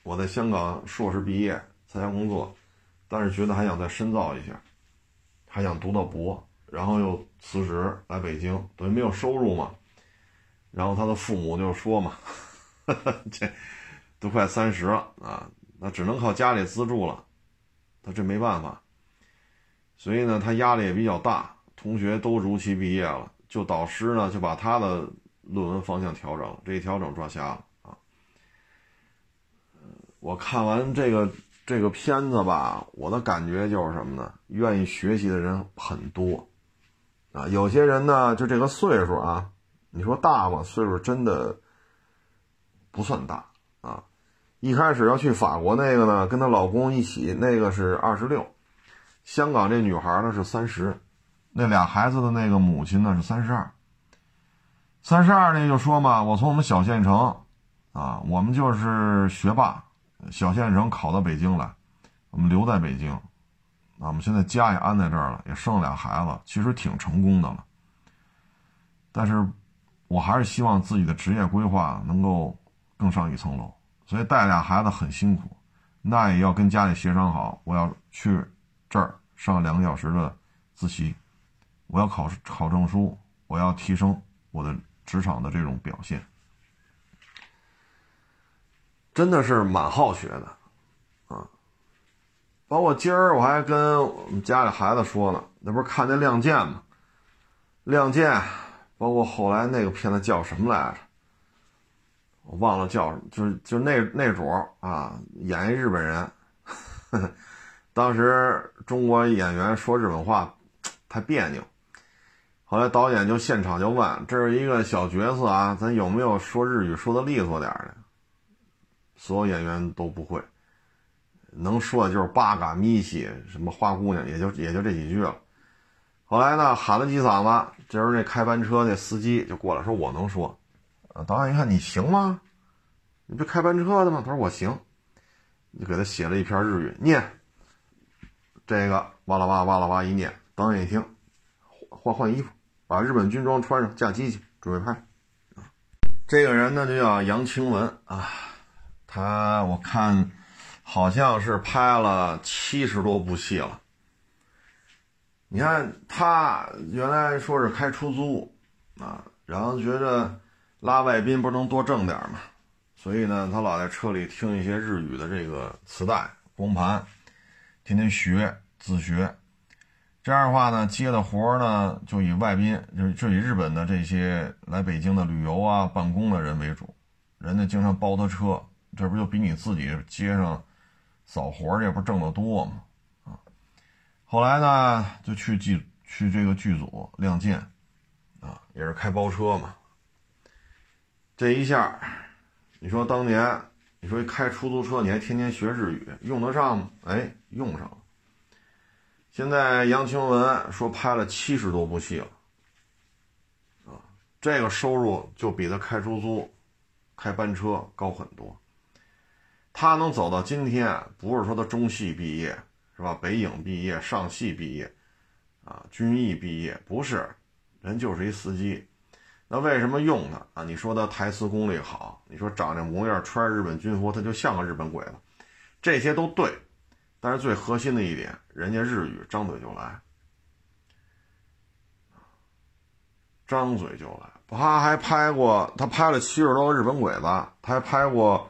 我在香港硕士毕业参加工作，但是觉得还想再深造一下，还想读到博，然后又辞职来北京，等于没有收入嘛。然后他的父母就说嘛：“这 都快三十了啊，那只能靠家里资助了。”他这没办法，所以呢，他压力也比较大。同学都如期毕业了，就导师呢就把他的论文方向调整，这一调整抓瞎了啊。我看完这个这个片子吧，我的感觉就是什么呢？愿意学习的人很多，啊，有些人呢就这个岁数啊，你说大吗？岁数真的不算大。一开始要去法国那个呢，跟她老公一起，那个是二十六。香港这女孩呢是三十，那俩孩子的那个母亲呢是三十二。三十二那就说嘛，我从我们小县城，啊，我们就是学霸，小县城考到北京来，我们留在北京，啊，我们现在家也安在这儿了，也生俩孩子，其实挺成功的了。但是，我还是希望自己的职业规划能够更上一层楼。所以带俩孩子很辛苦，那也要跟家里协商好。我要去这儿上两个小时的自习，我要考考证书，我要提升我的职场的这种表现。真的是蛮好学的，啊！包括今儿我还跟我们家里孩子说呢，那不是看那《亮剑》吗？《亮剑》，包括后来那个片子叫什么来着？我忘了叫什么，就是就那那主啊，演一日本人。当时中国演员说日本话太别扭，后来导演就现场就问：“这是一个小角色啊，咱有没有说日语说的利索点的？”所有演员都不会，能说的就是“八嘎咪西”什么“花姑娘”，也就也就这几句了。后来呢，喊了几嗓子，这时候那开班车那司机就过来说：“我能说。”导演一看，你行吗？你不开班车的吗？他说我行。你给他写了一篇日语，念这个哇啦哇哇啦哇一念，导演一听，换换衣服，把日本军装穿上，架机器，准备拍。这个人呢就叫杨清文啊，他我看好像是拍了七十多部戏了。你看他原来说是开出租啊，然后觉得。拉外宾不能多挣点吗，所以呢，他老在车里听一些日语的这个磁带、光盘，天天学自学。这样的话呢，接的活呢就以外宾，就就以日本的这些来北京的旅游啊、办公的人为主。人家经常包他车，这不就比你自己街上扫活这不挣得多吗？啊，后来呢，就去剧去这个剧组《亮剑》，啊，也是开包车嘛。这一下，你说当年，你说开出租车，你还天天学日语，用得上吗？哎，用上了。现在杨清文说拍了七十多部戏了，啊，这个收入就比他开出租、开班车高很多。他能走到今天，不是说他中戏毕业，是吧？北影毕业、上戏毕业，啊，军艺毕业，不是，人就是一司机。那为什么用他啊？你说他台词功力好，你说长这模样，穿日本军服，他就像个日本鬼子，这些都对。但是最核心的一点，人家日语张嘴就来，张嘴就来。他还拍过，他拍了七十多个日本鬼子，他还拍过，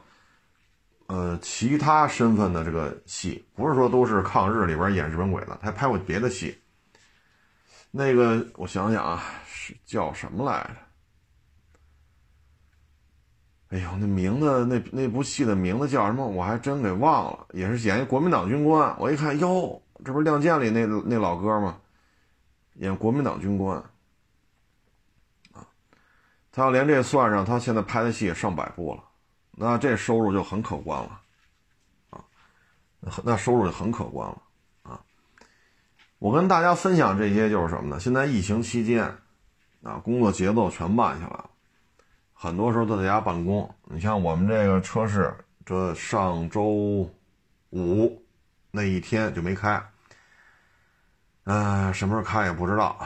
呃，其他身份的这个戏，不是说都是抗日里边演日本鬼子，他还拍过别的戏。那个我想想啊，是叫什么来着？哎呦，那名字那那部戏的名字叫什么？我还真给忘了。也是演一国民党军官。我一看，哟，这不是《亮剑》里那那老哥吗？演国民党军官啊！他要连这算上，他现在拍的戏也上百部了，那这收入就很可观了啊！那收入就很可观了啊！我跟大家分享这些就是什么呢？现在疫情期间啊，工作节奏全慢下来了。很多时候都在家办公。你像我们这个车市，这上周五那一天就没开。嗯，什么时候开也不知道。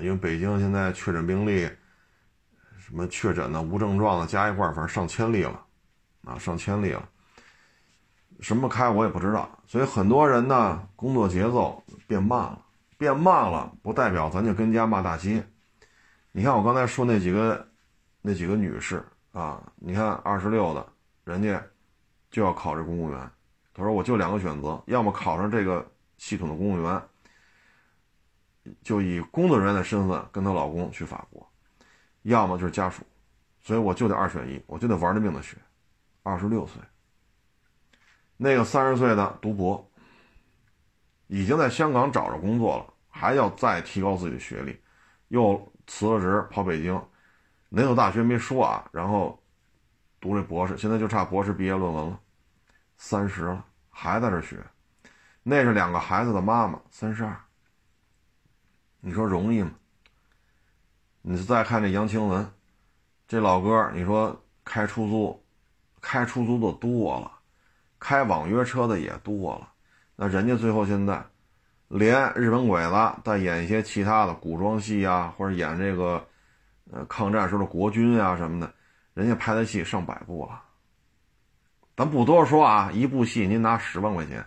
因为北京现在确诊病例，什么确诊的、无症状的加一块，反正上千例了，啊，上千例了。什么开我也不知道。所以很多人呢，工作节奏变慢了，变慢了不代表咱就跟家骂大街。你看我刚才说那几个。那几个女士啊，你看二十六的，人家就要考这公务员。她说：“我就两个选择，要么考上这个系统的公务员，就以工作人员的身份跟她老公去法国；要么就是家属。所以我就得二选一，我就得玩了命的学。二十六岁，那个三十岁的读博，已经在香港找着工作了，还要再提高自己的学历，又辞了职跑北京。”哪所大学没说啊？然后读这博士，现在就差博士毕业论文了，三十了还在这学，那是两个孩子的妈妈，三十二。你说容易吗？你再看这杨清文，这老哥，你说开出租，开出租的多了，开网约车的也多了，那人家最后现在。连日本鬼子再演一些其他的古装戏啊，或者演这个，呃，抗战时候的国军啊什么的，人家拍的戏上百部了。咱不多说啊，一部戏您拿十万块钱，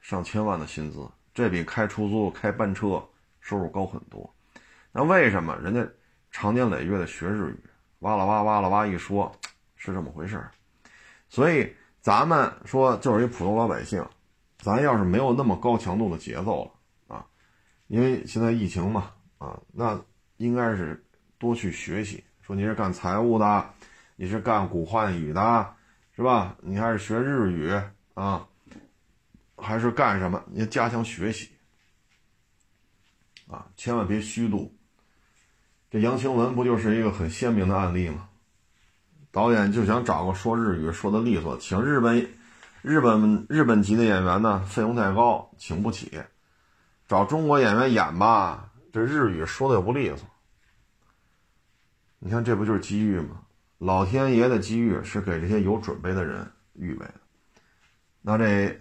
上千万的薪资，这比开出租、开班车收入高很多。那为什么人家长年累月的学日语，哇啦哇哇啦哇一说，是这么回事儿所以咱们说就是一普通老百姓。咱要是没有那么高强度的节奏了啊，因为现在疫情嘛啊，那应该是多去学习。说你是干财务的，你是干古汉语的，是吧？你还是学日语啊，还是干什么？你加强学习啊，千万别虚度。这杨晴雯不就是一个很鲜明的案例吗？导演就想找个说日语说的利索，请日本。日本日本籍的演员呢，费用太高，请不起。找中国演员演吧，这日语说的又不利索。你看，这不就是机遇吗？老天爷的机遇是给这些有准备的人预备的。那这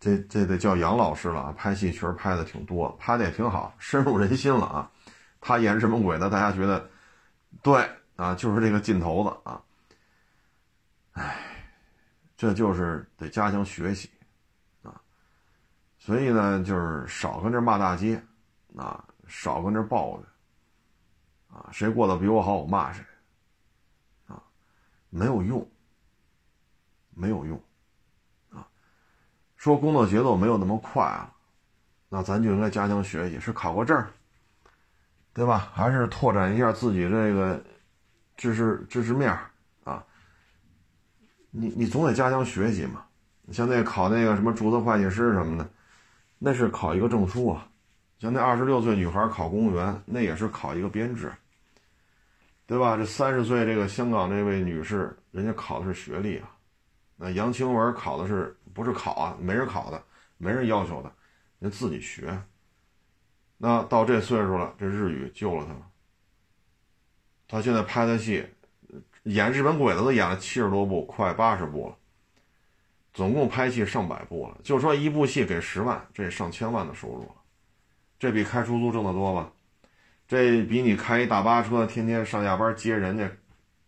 这这得叫杨老师了啊！拍戏确实拍的挺多，拍的也挺好，深入人心了啊。他演什么鬼子，大家觉得对啊，就是这个劲头子啊。哎。这就是得加强学习，啊，所以呢，就是少跟这骂大街，啊，少跟这抱怨，啊，谁过得比我好，我骂谁，啊，没有用，没有用，啊，说工作节奏没有那么快了，那咱就应该加强学习，是考个证对吧？还是拓展一下自己这个知识知识面啊你你总得加强学习嘛，像那考那个什么注册会计师什么的，那是考一个证书啊。像那二十六岁女孩考公务员，那也是考一个编制，对吧？这三十岁这个香港这位女士，人家考的是学历啊。那杨清文考的是不是考啊？没人考的，没人要求的，人自己学。那到这岁数了，这日语救了他。他现在拍的戏。演日本鬼子都演了七十多部，快八十部了，总共拍戏上百部了。就说一部戏给十万，这上千万的收入了，这比开出租挣得多吧？这比你开一大巴车天天上下班接人家，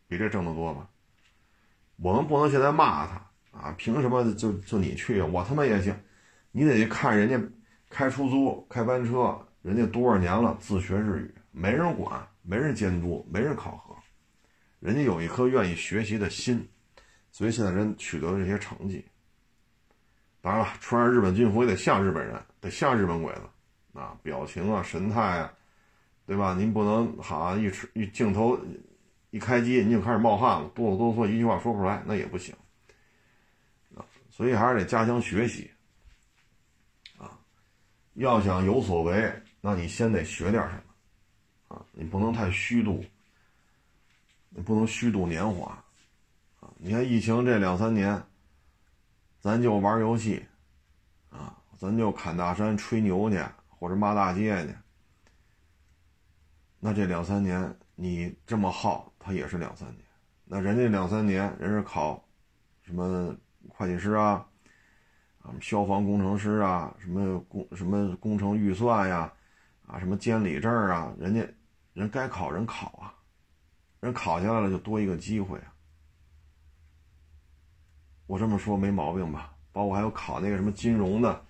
比这挣得多吧？我们不能现在骂他啊！凭什么就就你去？我他妈也行，你得去看人家开出租、开班车，人家多少年了，自学日语，没人管，没人监督，没人考核。人家有一颗愿意学习的心，所以现在人取得了这些成绩。当然了，穿上日本军服也得像日本人，得像日本鬼子啊，表情啊、神态啊，对吧？您不能好一一镜头一开机，您就开始冒汗了，哆哆嗦嗦，一句话说不出来，那也不行。所以还是得加强学习啊。要想有所为，那你先得学点什么啊，你不能太虚度。你不能虚度年华，啊！你看疫情这两三年，咱就玩游戏，啊，咱就砍大山、吹牛去，或者骂大街去。那这两三年你这么耗，他也是两三年。那人家两三年，人是考什么会计师啊，啊，消防工程师啊，什么工什么工程预算呀，啊，什么监理证啊，人家人该考人考啊。人考下来了，就多一个机会啊！我这么说没毛病吧？包括还有考那个什么金融的，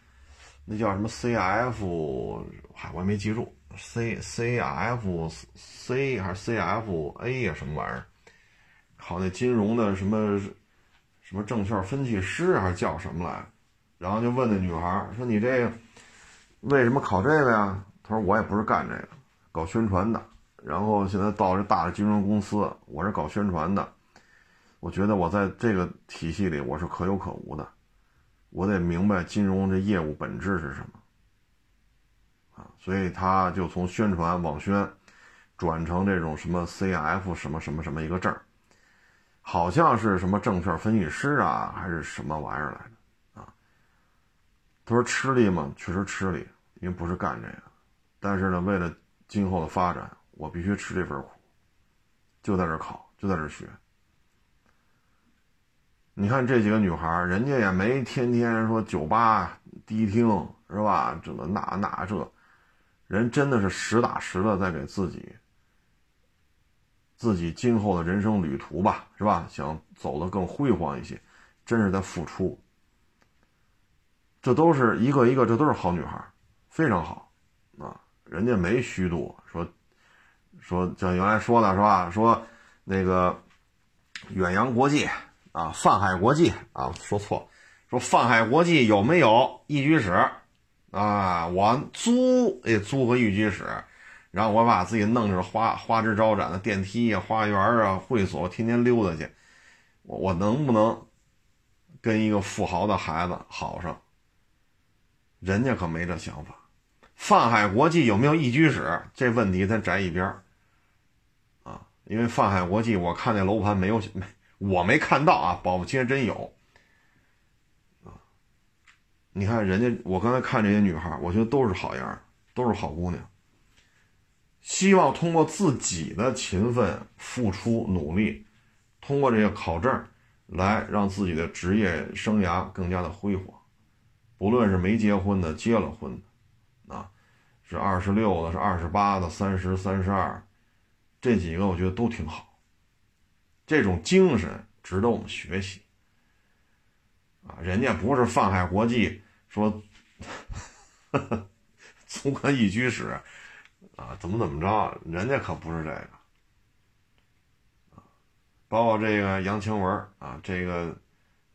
那叫什么 CF，嗨，我也没记住，C CFC 还是 CFA 呀？什么玩意儿？考那金融的什么什么证券分析师还是叫什么来？然后就问那女孩说：“你这个为什么考这个呀？”她说：“我也不是干这个，搞宣传的。”然后现在到这大的金融公司，我是搞宣传的，我觉得我在这个体系里我是可有可无的，我得明白金融这业务本质是什么，啊，所以他就从宣传网宣，转成这种什么 CF 什么什么什么一个证好像是什么证券分析师啊，还是什么玩意儿来的啊？他说吃力吗？确实吃力，因为不是干这个，但是呢，为了今后的发展，我必须吃这份苦，就在这考，就在这学。你看这几个女孩，人家也没天天说酒吧、迪厅是吧？这个那那这，人真的是实打实的在给自己。自己今后的人生旅途吧，是吧？想走得更辉煌一些，真是在付出。这都是一个一个，这都是好女孩，非常好啊！人家没虚度，说说像原来说的是吧？说那个远洋国际啊，泛海国际啊，说错，说泛海国际有没有一居室啊？我租也租个一居室。然后我把自己弄成花花枝招展的电梯啊、花园啊、会所，天天溜达去。我我能不能跟一个富豪的孩子好上？人家可没这想法。泛海国际有没有一居室？这问题咱摘一边啊，因为泛海国际我看那楼盘没有没我没看到啊，保不齐真有啊。你看人家，我刚才看这些女孩，我觉得都是好样都是好姑娘。希望通过自己的勤奋付出努力，通过这些考证，来让自己的职业生涯更加的辉煌。不论是没结婚的，结了婚的，啊，是二十六的，是二十八的，三十三十二，这几个我觉得都挺好。这种精神值得我们学习。啊，人家不是泛海国际说，租个一居室。啊，怎么怎么着？人家可不是这个，包括这个杨晴雯啊，这个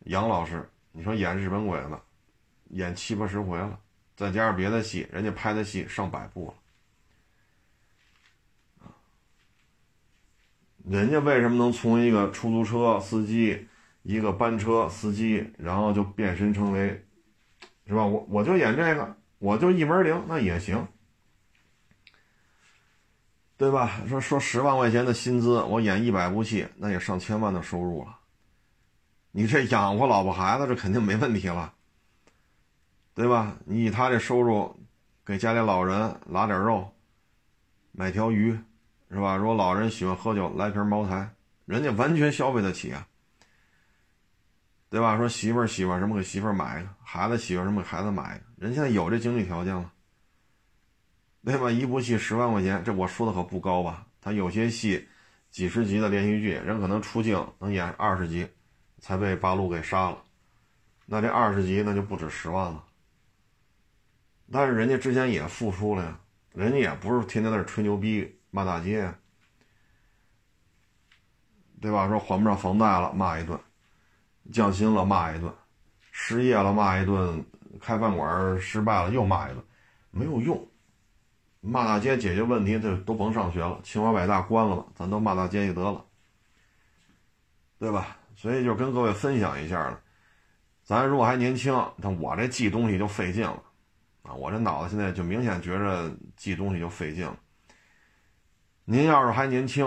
杨老师，你说演日本鬼子，演七八十回了，再加上别的戏，人家拍的戏上百部了，人家为什么能从一个出租车司机、一个班车司机，然后就变身成为，是吧？我我就演这个，我就一门灵，那也行。对吧？说说十万块钱的薪资，我演一百部戏，那也上千万的收入了。你这养活老婆孩子，这肯定没问题了，对吧？你以他这收入，给家里老人拿点肉，买条鱼，是吧？如果老人喜欢喝酒，来瓶茅台，人家完全消费得起啊，对吧？说媳妇儿喜欢什么，给媳妇儿买一个；孩子喜欢什么，给孩子买一个。人现在有这经济条件了。对吧？一部戏十万块钱，这我说的可不高吧？他有些戏，几十集的连续剧，人可能出镜能演二十集，才被八路给杀了。那这二十集那就不止十万了。但是人家之前也付出了呀，人家也不是天天在那吹牛逼骂大街，对吧？说还不上房贷了骂一顿，降薪了骂一顿，失业了骂一顿，开饭馆失败了又骂一顿，没有用。骂大街解决问题，这都甭上学了，清华北大关了吧，咱都骂大街就得了，对吧？所以就跟各位分享一下了。咱如果还年轻，那我这记东西就费劲了啊！我这脑子现在就明显觉着记东西就费劲了。您要是还年轻，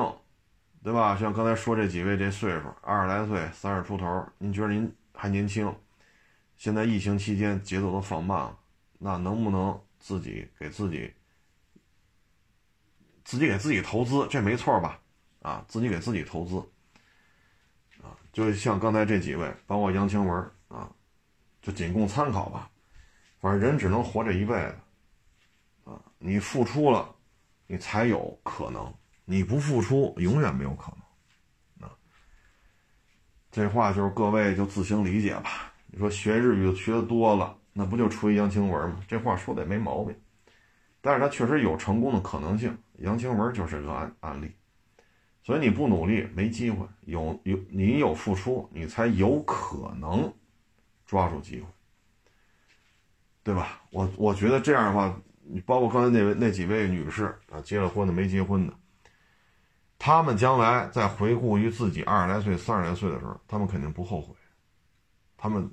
对吧？像刚才说这几位这岁数，二十来岁、三十出头，您觉得您还年轻？现在疫情期间节奏都放慢了，那能不能自己给自己？自己给自己投资，这没错吧？啊，自己给自己投资，啊，就像刚才这几位，包括杨晴雯啊，就仅供参考吧。反正人只能活这一辈子，啊，你付出了，你才有可能；你不付出，永远没有可能。啊，这话就是各位就自行理解吧。你说学日语学的多了，那不就出一杨晴文吗？这话说的也没毛病。但是他确实有成功的可能性，杨清文就是个案案例，所以你不努力没机会，有有你有付出，你才有可能抓住机会，对吧？我我觉得这样的话，你包括刚才那位那几位女士啊，结了婚的没结婚的，他们将来在回顾于自己二十来岁、三十来岁的时候，他们肯定不后悔，他们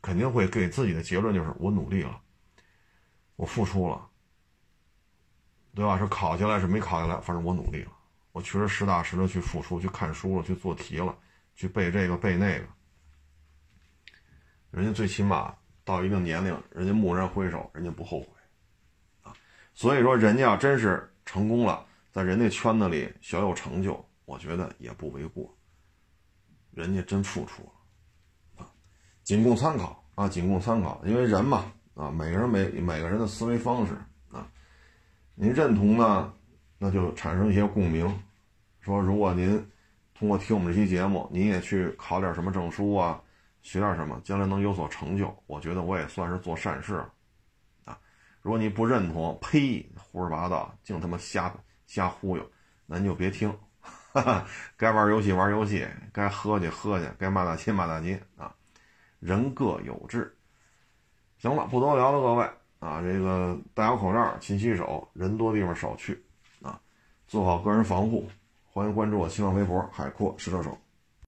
肯定会给自己的结论就是我努力了，我付出了。对吧？是考下来是没考下来，反正我努力了，我确实实打实的去付出，去看书了，去做题了，去背这个背那个。人家最起码到一定年龄，人家蓦然回首，人家不后悔，所以说人家要真是成功了，在人家圈子里小有成就，我觉得也不为过。人家真付出了，啊，仅供参考啊，仅供参考。因为人嘛，啊，每个人每每个人的思维方式啊，您认同呢，那就产生一些共鸣。说如果您通过听我们这期节目，您也去考点什么证书啊？学点什么，将来能有所成就，我觉得我也算是做善事了，如果你不认同，呸，胡说八道，净他妈瞎瞎忽悠，那你就别听，哈哈，该玩游戏玩游戏，该喝去喝去，该骂大街骂大街啊！人各有志。行了，不多聊了，各位啊，这个戴好口罩，勤洗手，人多地方少去啊，做好个人防护。欢迎关注我新浪微博“海阔试车手”。